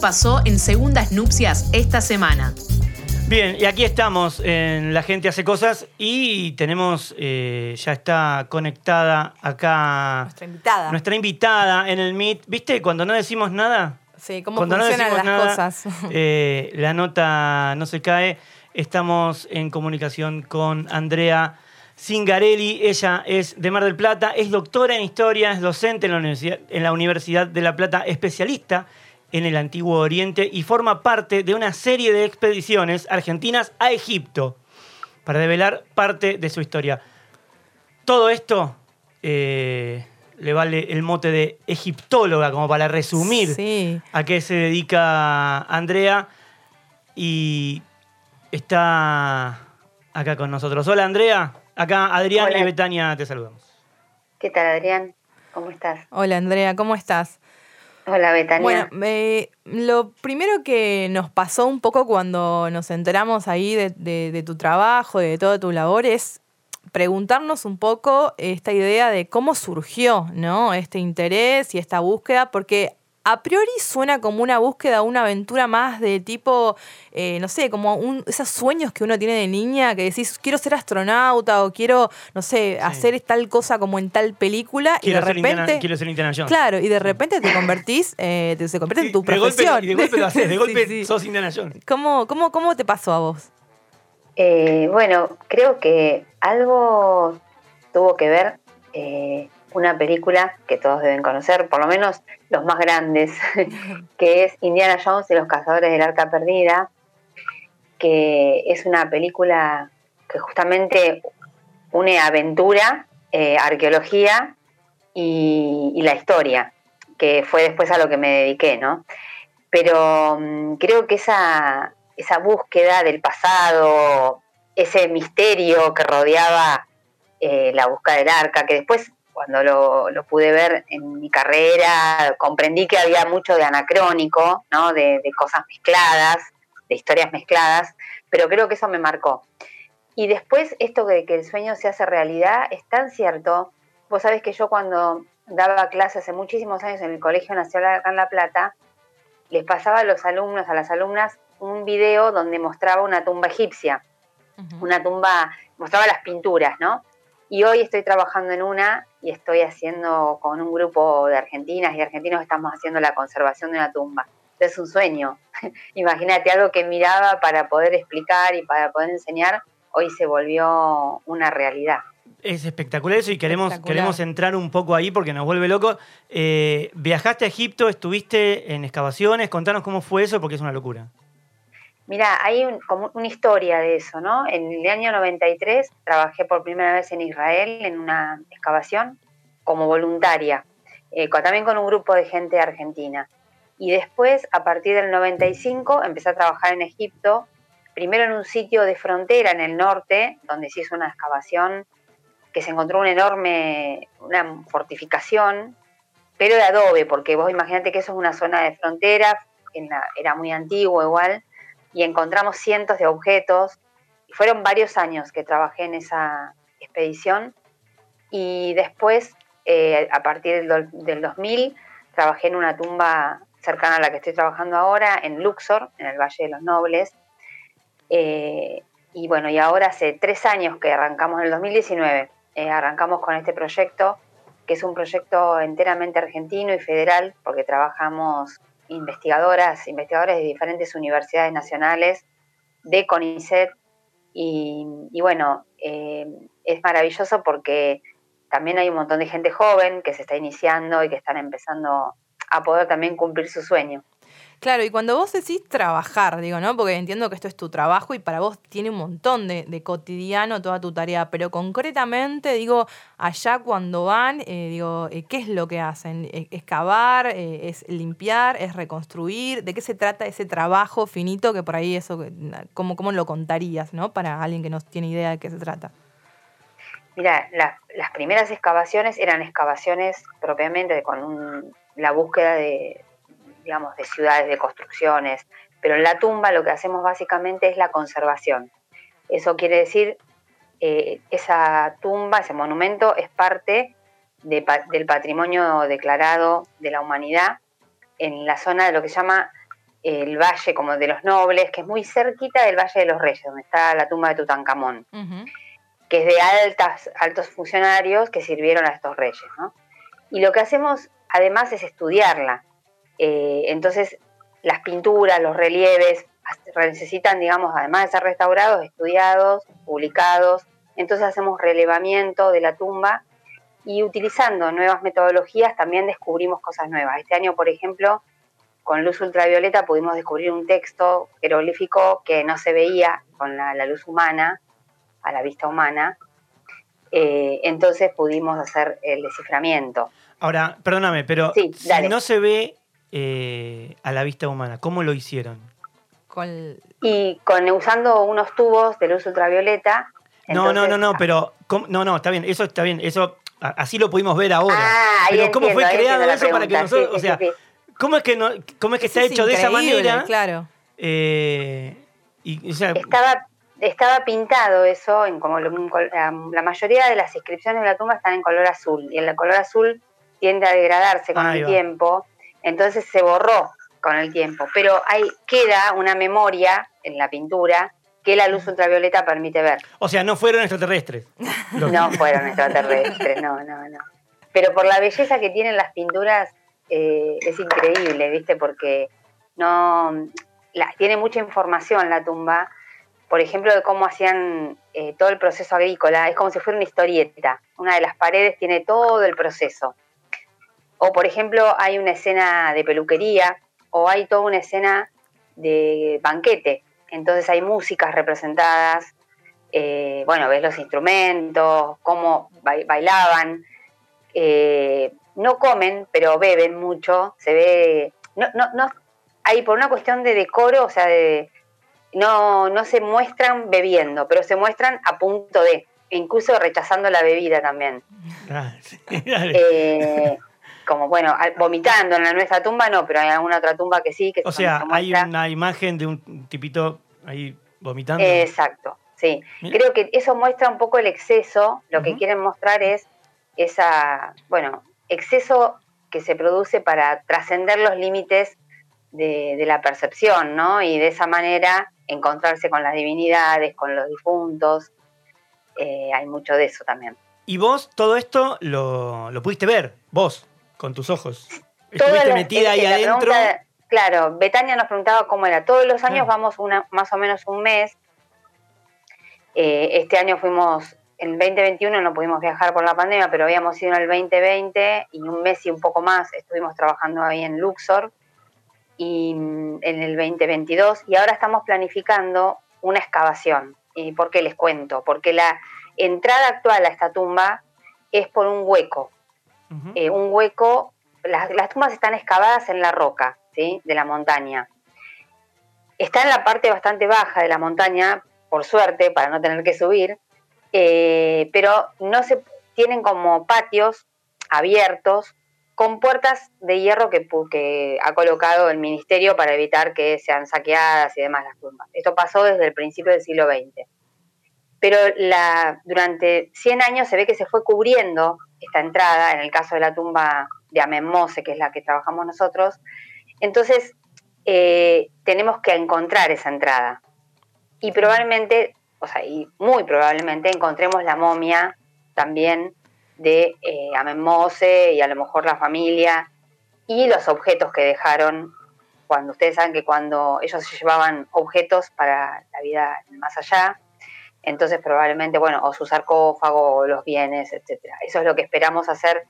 Pasó en Segundas Nupcias esta semana. Bien, y aquí estamos en La Gente Hace Cosas y tenemos, eh, ya está conectada acá. Nuestra invitada. Nuestra invitada en el Meet. ¿Viste? Cuando no decimos nada. Sí, cómo cuando funcionan no decimos las nada, cosas. eh, la nota no se cae. Estamos en comunicación con Andrea Singarelli. Ella es de Mar del Plata, es doctora en historia, es docente en la Universidad, en la Universidad de La Plata, especialista en el Antiguo Oriente y forma parte de una serie de expediciones argentinas a Egipto para develar parte de su historia. Todo esto eh, le vale el mote de egiptóloga, como para resumir Sí. a qué se dedica Andrea y está acá con nosotros. Hola Andrea, acá Adrián Hola. y Betania te saludamos. ¿Qué tal, Adrián? ¿Cómo estás? Hola Andrea, ¿cómo estás? Hola, Betania. Bueno, lo primero que nos pasó un poco cuando nos enteramos ahí de, de- de tu trabajo, de toda tu labor, es preguntarnos un poco esta idea de cómo surgió, ¿no? Este interés y esta búsqueda, porque a priori suena como una búsqueda, una aventura más de tipo, eh, no sé, como un- esos sueños que uno tiene de niña, que decís, quiero ser astronauta o quiero, no sé, hacer tal cosa como en tal película, Quiero, y de Indiana, repente... quiero ser Indiana Jones. Claro, y de repente te convertís, eh, te- se convierte en tu de golpe, profesión. y de golpe lo haces, de Sí, golpe sí. sos Indiana Jones. ¿Cómo, cómo, ¿Cómo te pasó a vos? Eh, bueno, creo que algo tuvo que ver eh, una película que todos deben conocer, por lo menos los más grandes, que es Indiana Jones y los Cazadores del Arca Perdida, que es una película que justamente une aventura, eh, arqueología y, la historia, que fue después a lo que me dediqué, ¿no? Pero mm, creo que esa, esa búsqueda del pasado, ese misterio que rodeaba eh, la búsqueda del arca, que después cuando lo, lo pude ver en mi carrera, comprendí que había mucho de anacrónico, ¿no? de, de cosas mezcladas, de historias mezcladas, pero creo que eso me marcó. Y después esto de que el sueño se hace realidad es tan cierto. Vos sabés que yo cuando daba clases hace muchísimos años en el Colegio Nacional acá en La Plata, les pasaba a los alumnos, a las alumnas, un video donde mostraba una tumba egipcia, una tumba, mostraba las pinturas, ¿no? Y hoy estoy trabajando en una y estoy haciendo con un grupo de argentinas y argentinos estamos haciendo la conservación de una tumba. Es un sueño. Imagínate algo que miraba para poder explicar y para poder enseñar, hoy se volvió una realidad. Es espectacular eso y queremos, Espectacular. queremos entrar un poco ahí porque nos vuelve locos. Eh, viajaste a Egipto, estuviste en excavaciones, contanos cómo fue eso porque es una locura. Mira, hay un- como una historia de eso, ¿no? En el año 93 trabajé por primera vez en Israel en una excavación como voluntaria, eh, también con un grupo de gente argentina. Y después, a partir del 95, empecé a trabajar en Egipto, primero en un sitio de frontera en el norte, donde se hizo una excavación que se encontró una enorme, una fortificación, pero de adobe, porque vos imaginate que eso es una zona de frontera, en la- era muy antiguo igual, y encontramos cientos de objetos. Y fueron varios años que trabajé en esa expedición y después, eh, a partir del, do- del 2000, trabajé en una tumba cercana a la que estoy trabajando ahora, en Luxor, en el Valle de los Nobles. Eh, y bueno, y ahora hace tres años que arrancamos en el 2019, eh, arrancamos con este proyecto, que es un proyecto enteramente argentino y federal, porque trabajamos investigadoras, investigadores de diferentes universidades nacionales, de CONICET, y, bueno, eh, es maravilloso porque también hay un montón de gente joven que se está iniciando y que están empezando a poder también cumplir su sueño. Claro, y cuando vos decís trabajar, digo, ¿no? Porque entiendo que esto es tu trabajo y para vos tiene un montón de, de cotidiano toda tu tarea, pero concretamente, digo, allá cuando van, eh, digo, eh, ¿qué es lo que hacen? Eh, ¿Excavar? Eh, ¿Es limpiar? ¿Es reconstruir? ¿De qué se trata ese trabajo finito que por ahí eso, cómo, cómo lo contarías, ¿no? Para alguien que no tiene idea de qué se trata. Mira, la- las primeras excavaciones eran excavaciones propiamente con un- la búsqueda de, digamos, de ciudades, de construcciones, pero en la tumba lo que hacemos básicamente es la conservación. Eso quiere decir, eh, esa tumba, ese monumento es parte de pa- del patrimonio declarado de la humanidad en la zona de lo que se llama el valle como de los nobles, que es muy cerquita del Valle de los Reyes, donde está la tumba de Tutankamón, que es de altas, altos funcionarios que sirvieron a estos reyes. Y lo que hacemos además es estudiarla. Eh, entonces, las pinturas, los relieves, necesitan, digamos, además de ser restaurados, estudiados, publicados. Entonces hacemos relevamiento de la tumba y utilizando nuevas metodologías también descubrimos cosas nuevas. Este año, por ejemplo, con luz ultravioleta pudimos descubrir un texto jeroglífico que no se veía con la, luz humana, a la vista humana. Eh, entonces pudimos hacer el desciframiento. Ahora, perdóname, pero si no se ve eh, a la vista humana, ¿cómo lo hicieron? Y con usando unos tubos de luz ultravioleta. No, no, no, no, pero no, no, está bien, eso está bien, eso así lo pudimos ver ahora. Ah, pero ¿cómo fue creado eso para que nosotros, o sea, ¿Cómo es que, no, cómo es que está hecho de esa manera? Claro. Eh, y, estaba, estaba pintado eso, en como la mayoría de las inscripciones de la tumba están en color azul, y el color azul tiende a degradarse con el tiempo, entonces se borró con el tiempo. Pero ahí queda una memoria en la pintura que la luz ultravioleta permite ver. O sea, no fueron extraterrestres. no fueron extraterrestres, no, no, no. Pero por la belleza que tienen las pinturas eh, es increíble, ¿viste? Porque no tiene mucha información la tumba, por ejemplo, de cómo hacían eh, todo el proceso agrícola, es como si fuera una historieta. Una de las paredes tiene todo el proceso. O, por ejemplo, hay una escena de peluquería o hay toda una escena de banquete. Entonces hay músicas representadas, eh, bueno, ves los instrumentos, cómo bailaban no comen, pero beben mucho, se ve, no, no, no, hay por una cuestión de decoro, o sea, de, no, no se muestran bebiendo, pero se muestran a punto de, incluso rechazando la bebida también. Ah, eh, como bueno, vomitando en la nuestra tumba no, pero hay alguna otra tumba que sí. Que o sea, hay una imagen de un tipito ahí vomitando. Exacto, sí. Creo que eso muestra un poco el exceso, lo que quieren mostrar es esa, bueno, exceso que se produce para trascender los límites de, la percepción, ¿no? Y de esa manera encontrarse con las divinidades, con los difuntos. Eh, hay mucho de eso también. Y vos todo esto lo, pudiste ver, vos, con tus ojos. Estuviste metida ahí adentro. claro, Betania nos preguntaba cómo era. Todos los años vamos una, más o menos un mes. Eh, este año fuimos en 2021 no pudimos viajar por la pandemia, pero habíamos ido en el 2020 y un mes y un poco más estuvimos trabajando ahí en Luxor y en el 2022 y ahora estamos planificando una excavación. ¿Y por qué les cuento? Porque la entrada actual a esta tumba es por un hueco. Eh, un hueco, las, las, tumbas están excavadas en la roca ¿sí? de la montaña. Está en la parte bastante baja de la montaña, por suerte, para no tener que subir, eh, pero no se tienen como patios abiertos con puertas de hierro que, ha colocado el ministerio para evitar que sean saqueadas y demás las tumbas. Esto pasó desde el principio del siglo XX. Pero durante 100 años se ve que se fue cubriendo esta entrada, en el caso de la tumba de Amenmose, que es la que trabajamos nosotros. Entonces, eh, tenemos que encontrar esa entrada. Y probablemente o sea, y muy probablemente encontremos la momia también de eh, Amenmose y a lo mejor la familia y los objetos que dejaron cuando ustedes saben que cuando ellos llevaban objetos para la vida más allá, entonces probablemente, bueno, o su sarcófago, o los bienes, etcétera. Eso es lo que esperamos hacer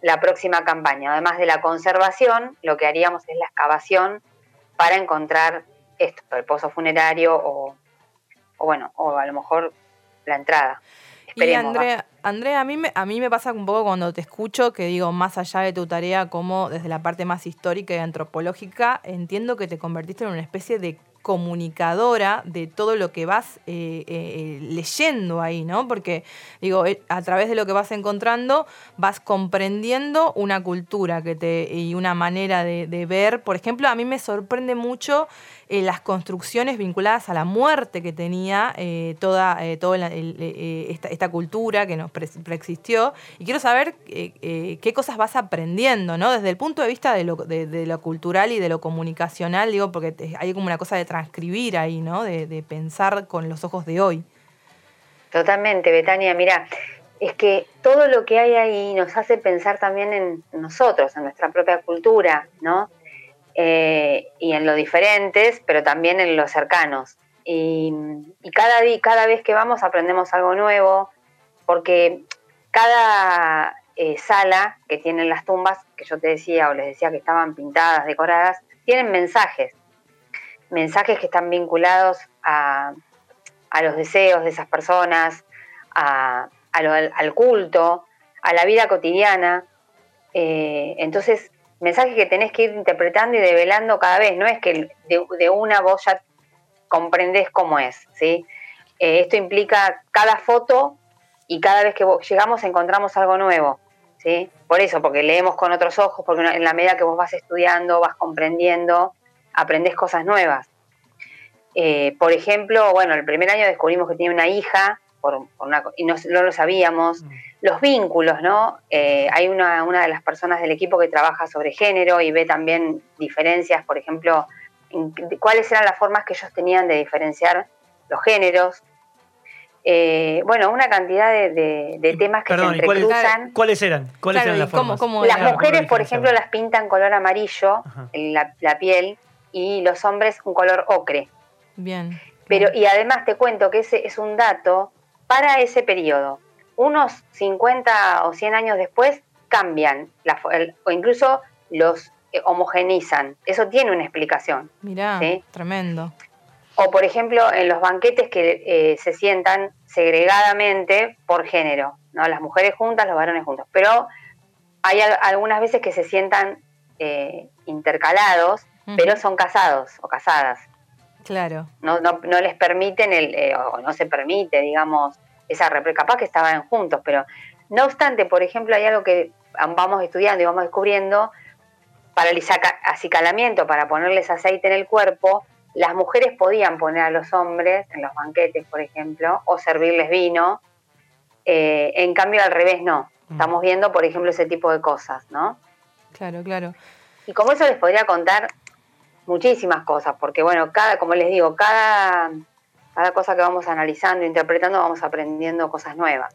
la próxima campaña. Además de la conservación, lo que haríamos es la excavación para encontrar esto, el pozo funerario o o bueno, o a lo mejor la entrada. y Andrea, Andrea, a mí, me, a mí me pasa un poco cuando te escucho que digo, más allá de tu tarea como desde la parte más histórica y antropológica, entiendo que te convertiste en una especie de comunicadora de todo lo que vas eh, eh, leyendo ahí, ¿no? Porque, digo, eh, a través de lo que vas encontrando, vas comprendiendo una cultura que te, y una manera de, de ver. Por ejemplo, a mí me sorprende mucho eh, las construcciones vinculadas a la muerte que tenía eh, toda, eh, toda esta, cultura que nos preexistió. Y quiero saber qué cosas vas aprendiendo, ¿no? Desde el punto de vista de lo, de, lo, cultural y de lo comunicacional, digo, porque hay como una cosa de transcribir ahí, ¿no? De, pensar con los ojos de hoy. Totalmente, Betania. Mira, es que todo lo que hay ahí nos hace pensar también en nosotros, en nuestra propia cultura, ¿no? Eh, y en lo diferentes, pero también en los cercanos. Y, cada, vez que vamos aprendemos algo nuevo, porque cada eh, sala que tienen las tumbas, que yo te decía o les decía que estaban pintadas, decoradas, tienen mensajes, mensajes que están vinculados a, los deseos de esas personas, al culto, a la vida cotidiana. Eh, entonces, mensajes que tenés que ir interpretando y develando cada vez, no es que de, una voz ya comprendes cómo es, ¿sí? Eh, esto implica cada foto y cada vez que llegamos encontramos algo nuevo, ¿sí? Por eso, porque leemos con otros ojos, porque en la medida que vos vas estudiando, vas comprendiendo, aprendés cosas nuevas. Eh, por ejemplo, bueno, el primer año descubrimos que tiene una hija, y no, lo sabíamos. Mm. Los vínculos, ¿no? Eh, hay una, una, de las personas del equipo que trabaja sobre género y ve también diferencias, por ejemplo, cuáles eran las formas que ellos tenían de diferenciar los géneros. Eh, bueno, una cantidad de, temas que se entrecruzan. ¿Cuáles, eran? ¿Cuáles eran las formas? las mujeres, por ejemplo, las pintan color amarillo, la, la piel, y los hombres un color ocre. Bien. Pero, y además te cuento que ese es un dato para ese periodo. Unos 50 o 100 años después cambian o incluso los eh, homogenizan. Eso tiene una explicación. Mirá, tremendo. O por ejemplo, en los banquetes que eh, se sientan segregadamente por género, ¿no? Las mujeres juntas, los varones juntos. Pero hay algunas veces que se sientan eh, intercalados, pero son casados o casadas. Claro. No, no, no les permiten, el, eh, o no se permite, digamos, esa capaz que estaban juntos, pero no obstante, por ejemplo, hay algo que vamos estudiando y vamos descubriendo, para el acicalamiento, para ponerles aceite en el cuerpo, las mujeres podían poner a los hombres en los banquetes, por ejemplo, o servirles vino, eh, en cambio al revés no. Mm. Estamos viendo, por ejemplo, ese tipo de cosas, ¿no? Claro, claro. Y como eso les podría contar muchísimas cosas, porque bueno, cada, como les digo, cada, cada cosa que vamos analizando, interpretando, vamos aprendiendo cosas nuevas.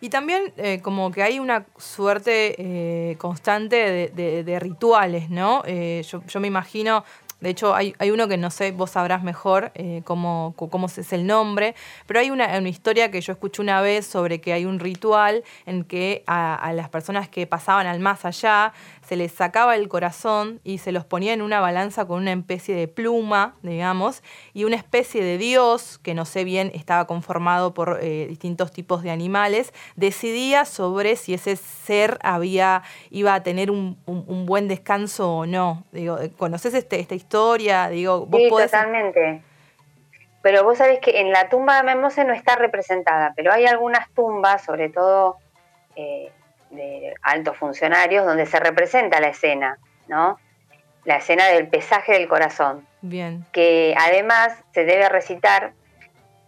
Y también eh, como que hay una suerte eh, constante de, rituales, ¿no? Eh, yo, me imagino, de hecho, hay, uno que no sé, vos sabrás mejor eh, cómo, cómo es el nombre, pero hay una, historia que yo escuché una vez sobre que hay un ritual en que a, las personas que pasaban al más allá se les sacaba el corazón y se los ponía en una balanza con una especie de pluma, digamos, y una especie de dios, que no sé bien, estaba conformado por eh, distintos tipos de animales, decidía sobre si ese ser había, iba a tener un, buen descanso o no. Digo, ¿conoces este, esta historia? Historia, digo, vos sí, totalmente. Pero vos sabés que en la tumba de Memose no está representada, pero hay algunas tumbas, sobre todo eh, de altos funcionarios, donde se representa la escena, ¿no? La escena del pesaje del corazón. Bien. Que además se debe recitar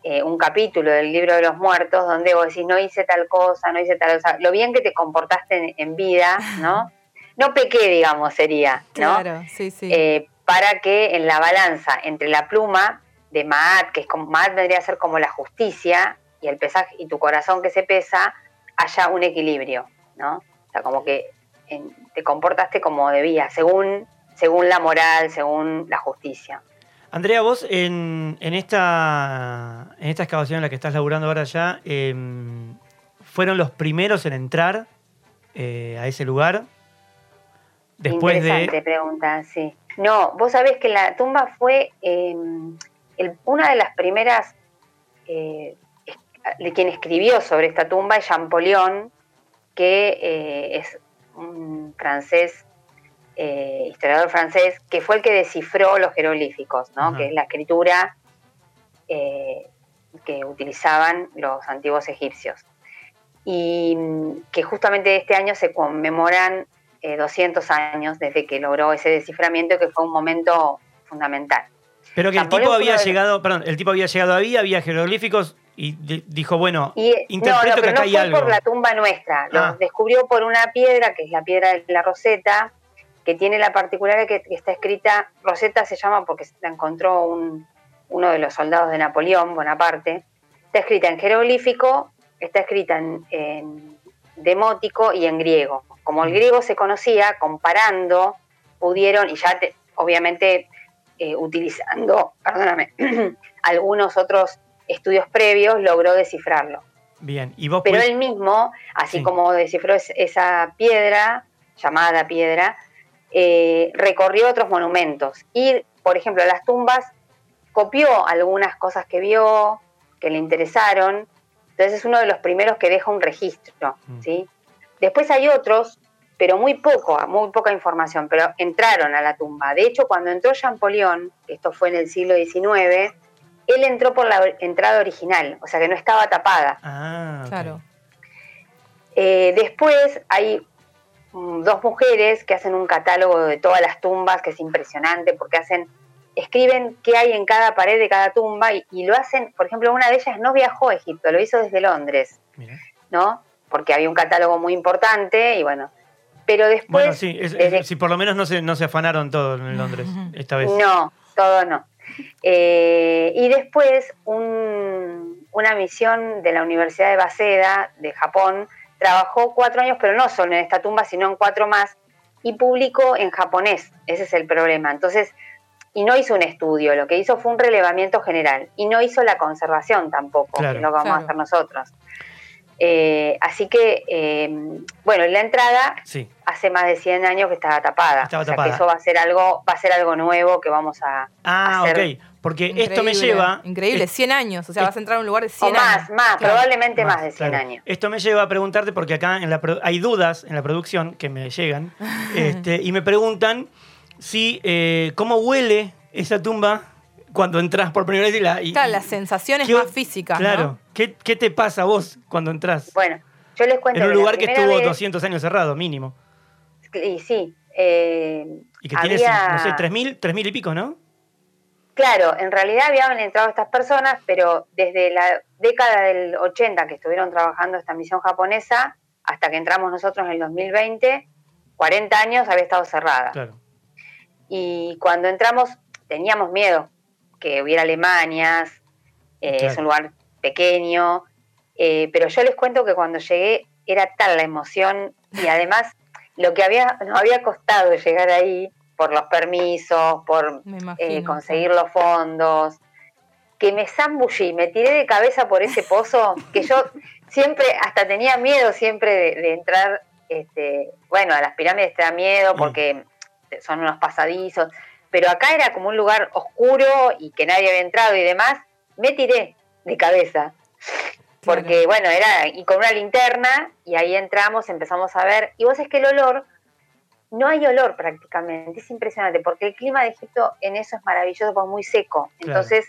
eh, un capítulo del libro de los muertos donde vos decís, no hice tal cosa, no hice tal cosa, lo bien que te comportaste en, vida, ¿no? No pequé, digamos, sería, ¿no? Claro, sí, sí. Eh, para que en la balanza entre la pluma de Maat, que es como, Maat vendría a ser como la justicia, y el pesaje y tu corazón que se pesa, haya un equilibrio, ¿no? O sea, como que te comportaste como debías, según, según la moral, según la justicia. Andrea, vos en, esta, en esta excavación en la que estás laburando ahora ya, em, ¿fueron los primeros en entrar eh, a ese lugar? Después Interesante pregunta, sí. No, vos sabés que la tumba fue em, una de las primeras, eh, de quien escribió sobre esta tumba es Champollion, que eh, es un francés eh, historiador francés, que fue el que descifró los jeroglíficos, ¿no? Que es la escritura eh, que utilizaban los antiguos egipcios. Y mm, que justamente este año se conmemoran eh, 200 años desde que logró ese desciframiento, que fue un momento fundamental. Pero que el tipo había llegado, perdón, el tipo había llegado ahí, había jeroglíficos y di- dijo, bueno, Y, eh, interpreto no, no, que acá no hay fue algo. por la tumba nuestra, lo Ah. descubrió por una piedra, que es la piedra de la Roseta, que tiene la particularidad que, que está escrita, Roseta se llama porque la encontró un- uno de los soldados de Napoleón, Bonaparte, está escrita en jeroglífico, está escrita en, en demótico y en griego. Como el griego se conocía, comparando, pudieron, y ya te- obviamente eh, utilizando, perdóname, algunos otros estudios previos, logró descifrarlo. Bien, y vos Pero él mismo, así Sí. como descifró es- esa piedra, llamada piedra, eh, recorrió otros monumentos. Y, por ejemplo, las tumbas, copió algunas cosas que vio, que le interesaron. Entonces es uno de los primeros que deja un registro. Mm. ¿sí? Después hay otros, pero muy poco, muy poca información, pero entraron a la tumba. De hecho, cuando entró Champollion, esto fue en el siglo XIX, él entró por la entrada original, o sea que no estaba tapada. Ah. Claro. Eh, después hay mm, dos mujeres que hacen un catálogo de todas las tumbas, que es impresionante, porque hacen, escriben qué hay en cada pared de cada tumba y, y lo hacen, por ejemplo, una de ellas no viajó a Egipto, lo hizo desde Londres, Mira. ¿no? Porque había un catálogo muy importante y bueno. Pero después. Bueno, sí, es- es- desde- si por lo menos no se, no se afanaron todo en Londres esta vez. No, todo no. Eh, y después un- una misión de la Universidad de Waseda, de Japón, trabajó cuatro años, pero no solo en esta tumba, sino en cuatro más, y publicó en japonés. Ese es el problema. Entonces, y no hizo un estudio, lo que hizo fue un relevamiento general, y no hizo la conservación tampoco, Claro. que es lo que vamos Claro. a hacer nosotros. Eh, así que, eh, bueno, la entrada Sí. hace más de 100 años que estaba tapada. Estaba o sea tapada. que eso va a ser algo, va a ser algo nuevo que vamos a Ah, hacer. ok. Porque esto me lleva. Increíble, es- 100 años. O sea, es- vas a entrar a un lugar de O 100 más, años. más, Claro. probablemente más, de 100 claro. años. Esto me lleva a preguntarte, porque acá en la hay dudas en la producción que me llegan, este, y me preguntan si eh, cómo huele esa tumba cuando entras por primera vez y la. y- Claro, sensaciones ¿qué- más físicas. Claro. ¿no? ¿Qué, qué te pasa a vos cuando entras? Bueno, yo les cuento en un lugar que estuvo vez- 200 años cerrado, mínimo. Y sí. eh, Y que tienes, había- no sé, 3.000 3.000 y pico, ¿no? Claro, en realidad habían entrado estas personas, pero desde la década del 80 que estuvieron trabajando esta misión japonesa hasta que entramos nosotros en el 2020, 40 años había estado cerrada. Claro. Y cuando entramos teníamos miedo que hubiera Alemanias, eh, Claro. es un lugar pequeño, eh, pero yo les cuento que cuando llegué era tal la emoción y además lo que había, nos había costado llegar ahí por los permisos, por eh, conseguir los fondos, que me zambullí, me tiré de cabeza por ese pozo, que yo siempre, hasta tenía miedo siempre de, de entrar, este, bueno, a las pirámides te da miedo Mm. porque son unos pasadizos, pero acá era como un lugar oscuro y que nadie había entrado y demás, me tiré de cabeza. Porque, bueno, era, y con una linterna, y ahí entramos, empezamos a ver, y vos es que el olor, no hay olor prácticamente, es impresionante, porque el clima de Egipto en eso es maravilloso, porque es muy seco, Claro. entonces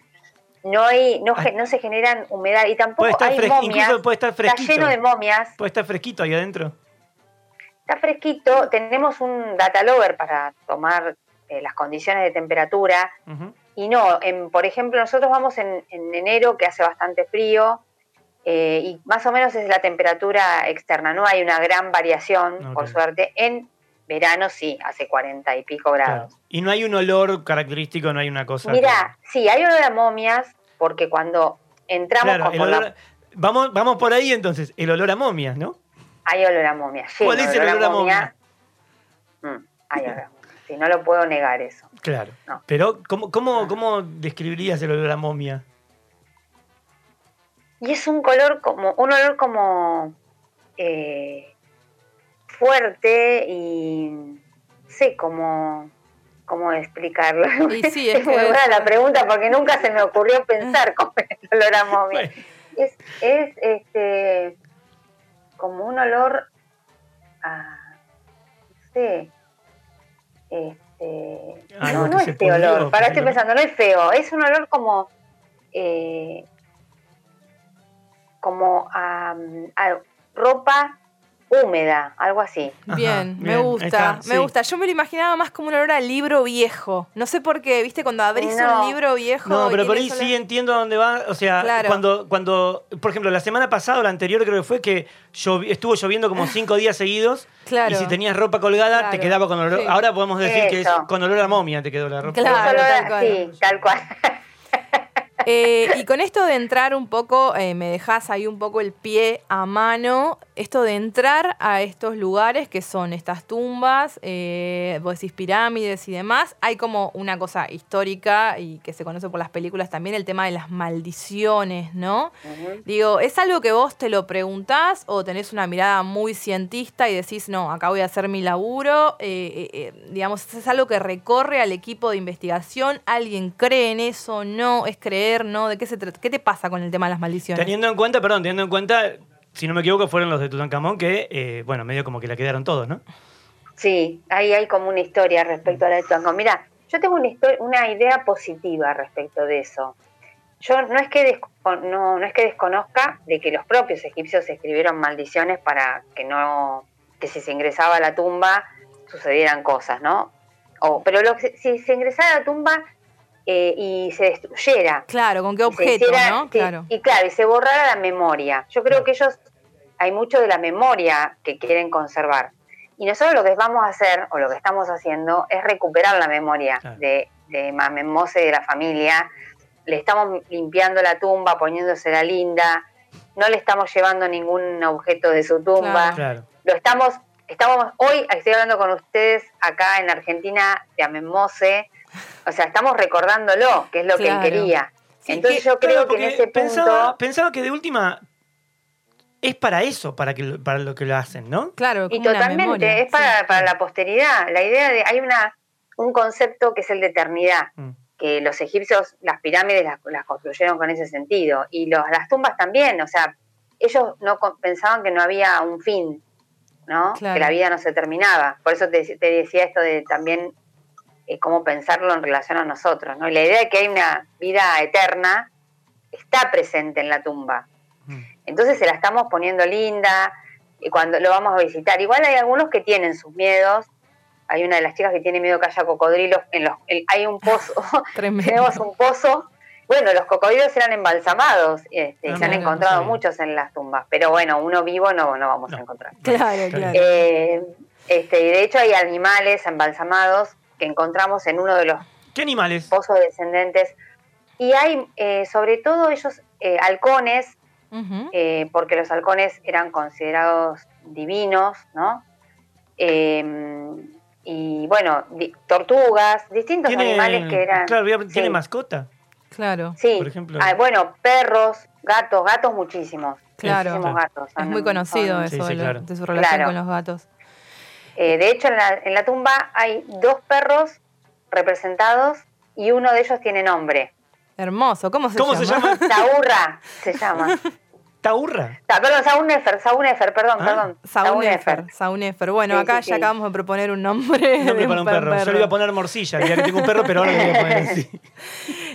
no hay, no, Ah. no se generan humedad, y tampoco Puede estar hay momias, incluso puede estar está fresquito. lleno de momias, Puede estar fresquito ahí adentro. está fresquito, tenemos un data logger para tomar eh, las condiciones de temperatura, Ujú. Y no, en, por ejemplo, nosotros vamos en, en enero, que hace bastante frío, eh, y más o menos es la temperatura externa, no hay una gran variación, por suerte. En verano sí, hace 40 y pico Claro. grados. Y no hay un olor característico, no hay una cosa. Mira, sí, hay olor a momias, porque cuando entramos claro, el la- vamos, vamos por ahí entonces, el olor a momias, ¿no? hay olor a momia. lleno ¿Cuál es el olor a momia. Mm, hay olor Sí, no lo puedo negar eso. Claro. No. Pero, ¿cómo, cómo, ¿cómo describirías el olor a momia? Y es un color como, un olor como eh, fuerte y sé cómo, cómo explicarlo. Y sí, es es muy buena la pregunta porque nunca se me ocurrió pensar con el olor a momia. Bueno, Es, es este como un olor a no sé, Este, Algo no, no es este olor. Para estoy pensando, no es feo. Es un olor como. eh, como a, a ropa húmeda, algo así. Ajá, Bien, me bien, gusta, está, me sí. gusta. Yo me lo imaginaba más como un olor a libro viejo. No sé por qué, viste, cuando abrís No. un libro viejo. No, pero por ahí sí entiendo a dónde va. O sea, Claro. cuando, cuando, por ejemplo, la semana pasada o la anterior creo que fue que llovi- estuvo lloviendo como cinco días seguidos. Claro. Y si tenías ropa colgada, te quedaba con olor. Sí. Ahora podemos decir que es con olor a momia te quedó la ropa. Claro, Es olor a- tal cual. sí, tal cual. Eh, y con esto de entrar un poco, eh, me dejas ahí un poco el pie a mano, esto de entrar a estos lugares que son estas tumbas, eh, vos decís pirámides y demás, hay como una cosa histórica y que se conoce por las películas también, el tema de las maldiciones, ¿no? Digo, ¿es algo que vos te lo preguntás o tenés una mirada muy cientista y decís, no, acá voy a hacer mi laburo? Eh, eh, eh, digamos, ¿es algo que recorre al equipo de investigación? ¿Alguien cree en eso? ¿No? ¿Es creer? ¿No? ¿De qué se trata? ¿Qué te pasa con el tema de las maldiciones? Teniendo en cuenta, perdón, teniendo en cuenta, si no me equivoco, fueron los de Tutankamón que, eh, bueno, medio como que la quedaron todos, ¿no? Sí, ahí hay como una historia respecto a la de Tutankamón. Mira, yo tengo una, idea positiva respecto de eso. Yo no es, que no, no es que desconozca de que los propios egipcios escribieron maldiciones para que no, que si se ingresaba a la tumba sucedieran cosas, ¿no? O, pero lo si se ingresara a la tumba eh, y se destruyera, Claro, ¿con qué y objeto, hiciera- no? sí, Claro. Y claro, y se borrara la memoria. Yo creo que ellos, hay mucho de la memoria que quieren conservar. Y nosotros lo que vamos a hacer, o lo que estamos haciendo, es recuperar la memoria Claro. de, de Mamemose y de la familia. Le estamos limpiando la tumba, poniéndosela linda. No le estamos llevando ningún objeto de su tumba. Claro. Claro. Lo estamos, estamos, hoy estoy hablando con ustedes acá en Argentina de Amemose. O sea, estamos recordándolo, que es lo Claro. que él quería. Sí, Entonces que- yo creo claro, que en ese punto... Pensaba que de última es para eso, para, que, lo- para lo que lo hacen, ¿no? Claro, Y como una totalmente, memoria. es para, Sí. para la posteridad. La idea de, hay una, un concepto que es el de eternidad, Mm. que los egipcios, las pirámides las, las construyeron con ese sentido, y los, las tumbas también, o sea, ellos no pensaban que no había un fin, ¿no? Claro. Que la vida no se terminaba. Por eso te, te decía esto de también eh, cómo pensarlo en relación a nosotros, ¿no? Y la idea de que hay una vida eterna está presente en la tumba. Entonces se la estamos poniendo linda y cuando lo vamos a visitar. Igual hay algunos que tienen sus miedos. Hay una de las chicas que tiene miedo que haya cocodrilos. En los, en- hay un pozo, Tremendo. tenemos un pozo. Bueno, los cocodrilos eran embalsamados este, y Ah, se han no encontrado muchos en las tumbas. Pero bueno, uno vivo no, no vamos a encontrar. Claro, claro. Eh, este, y de hecho hay animales embalsamados que encontramos en uno de los ¿Qué animales? pozos descendentes. Y hay, eh, sobre todo, ellos, eh, halcones, Eh, porque los halcones eran considerados divinos, ¿no? Eh, y bueno, di- tortugas, distintos animales que eran. claro, ¿tiene sí, mascota? Claro, Sí, por ejemplo? Ah, bueno, perros, gatos, gatos muchísimos. Claro. Muchísimos gatos. es muy conocido son- eso Sí, sí, de, lo- claro. de su relación Claro. con los gatos. eh, de hecho, en la, en la tumba hay dos perros representados y uno de ellos tiene nombre. Hermoso, ¿cómo se ¿Cómo llama? se llama? Taurra se llama. Taurra. Ta- perdón, Saunefer, Saunefer, perdón, Ah, perdón. Saunefer, Saunefer. Bueno, Sí, acá sí, ya sí. acabamos de proponer un nombre. Nombre de para un perro. Yo le iba a poner morcilla, día que tengo un perro, pero ahora le voy a poner así.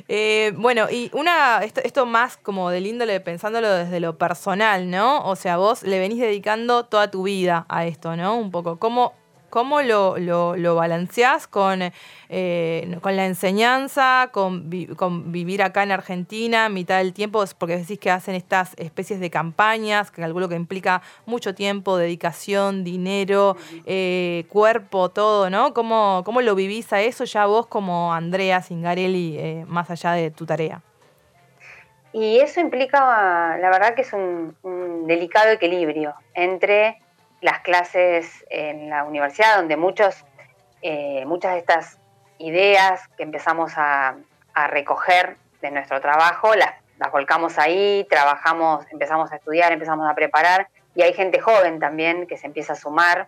Eh, bueno, y una esto, esto más como del índole, pensándolo desde lo personal, ¿no? O sea, vos le venís dedicando toda tu vida a esto, ¿no? Un poco. ¿Cómo, cómo lo, lo, lo balanceás con, eh, con la enseñanza, con, con vivir acá en Argentina mitad del tiempo? Porque decís que hacen estas especies de campañas, que calculo que implica mucho tiempo, dedicación, dinero, eh, cuerpo, todo, ¿no? ¿Cómo, ¿Cómo lo vivís a eso ya vos como Andrea Singarelli, eh, más allá de tu tarea? Y eso implica, la verdad que es un delicado equilibrio entre las clases en la universidad, donde muchos, eh, muchas de estas ideas que empezamos a, recoger de nuestro trabajo, las, volcamos ahí, trabajamos, empezamos a estudiar, empezamos a preparar, y hay gente joven también que se empieza a sumar.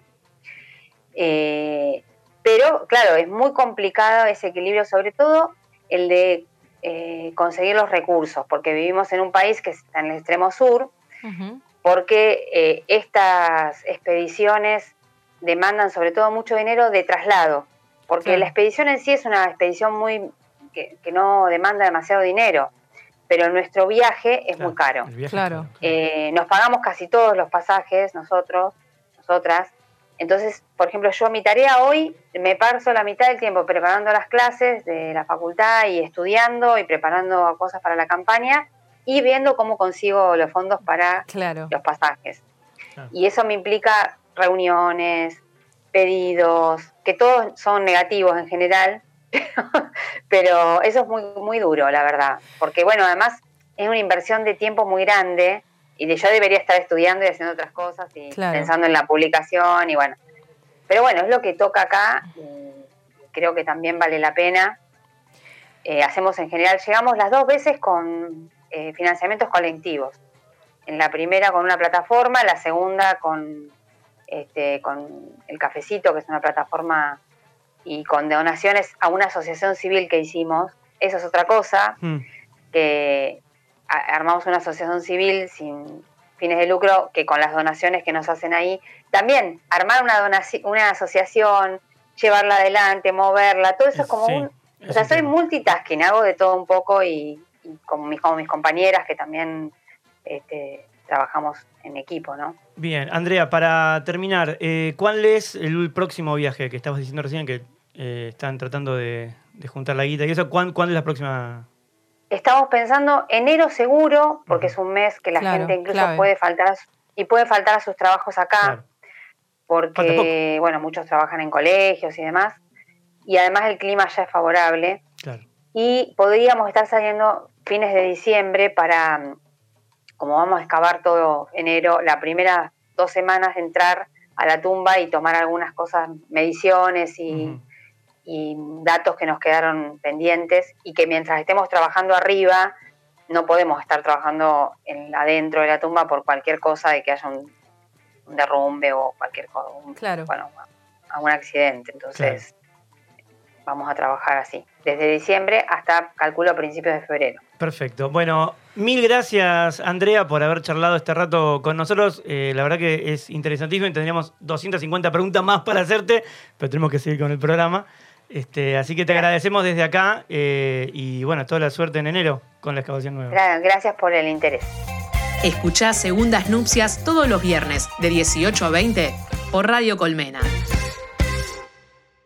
Eh, pero, claro, es muy complicado ese equilibrio, sobre todo el de eh, conseguir los recursos, porque vivimos en un país que está en el extremo sur. Porque eh, estas expediciones demandan sobre todo mucho dinero de traslado. porque la expedición en sí es una expedición muy que, que no demanda demasiado dinero, pero nuestro viaje es muy caro. El viaje, Claro. Eh, nos pagamos casi todos los pasajes nosotros, nosotras. Entonces, por ejemplo, yo mi tarea hoy me paso la mitad del tiempo preparando las clases de la facultad y estudiando y preparando cosas para la campaña y viendo cómo consigo los fondos para Claro. los pasajes. Claro. Y eso me implica reuniones, pedidos, que todos son negativos en general, pero eso es muy, muy duro, la verdad. Porque, bueno, además es una inversión de tiempo muy grande y de yo debería estar estudiando y haciendo otras cosas y Claro. pensando en la publicación y bueno. Pero bueno, es lo que toca acá y creo que también vale la pena. Eh, hacemos en general, llegamos las dos veces con eh, financiamientos colectivos. En la primera con una plataforma, la segunda con, este, con el cafecito, que es una plataforma, y con donaciones a una asociación civil que hicimos. Eso es otra cosa, Mm, que a- armamos una asociación civil sin fines de lucro, que con las donaciones que nos hacen ahí, también armar una, donaci- una asociación, llevarla adelante, moverla, todo eso es como Sí, un... O sea, soy multitasking, hago de todo un poco y, y como, mis, como mis compañeras que también este, trabajamos en equipo, ¿no? Bien, Andrea, para terminar, eh, ¿cuál es el próximo viaje que estabas diciendo recién que eh, están tratando de, de juntar la guita y eso? ¿Cuán- ¿Cuándo es la próxima? Estamos pensando enero seguro, porque es un mes que la Claro, gente incluso clave. puede faltar a su- y puede faltar a sus trabajos acá, Claro. Porque bueno, muchos trabajan en colegios y demás, y además el clima ya es favorable Claro. y podríamos estar saliendo fines de diciembre para, como vamos a excavar todo enero, la primera dos semanas de entrar a la tumba y tomar algunas cosas, mediciones y, y datos que nos quedaron pendientes y que mientras estemos trabajando arriba no podemos estar trabajando en, adentro de la tumba por cualquier cosa de que haya un, un derrumbe o cualquier cosa, un- Claro. bueno, algún accidente. Entonces vamos a trabajar así, desde diciembre hasta, calculo, principios de febrero. Perfecto. Bueno, mil gracias, Andrea, por haber charlado este rato con nosotros. Eh, la verdad que es interesantísimo y tendríamos 250 preguntas más para hacerte, pero tenemos que seguir con el programa. Este, así que te agradecemos desde acá eh, y bueno, toda la suerte en enero con la excavación nueva. Gra- Gracias por el interés. Escuchá Segundas Nupcias todos los viernes de 18 a 20 por Radio Colmena.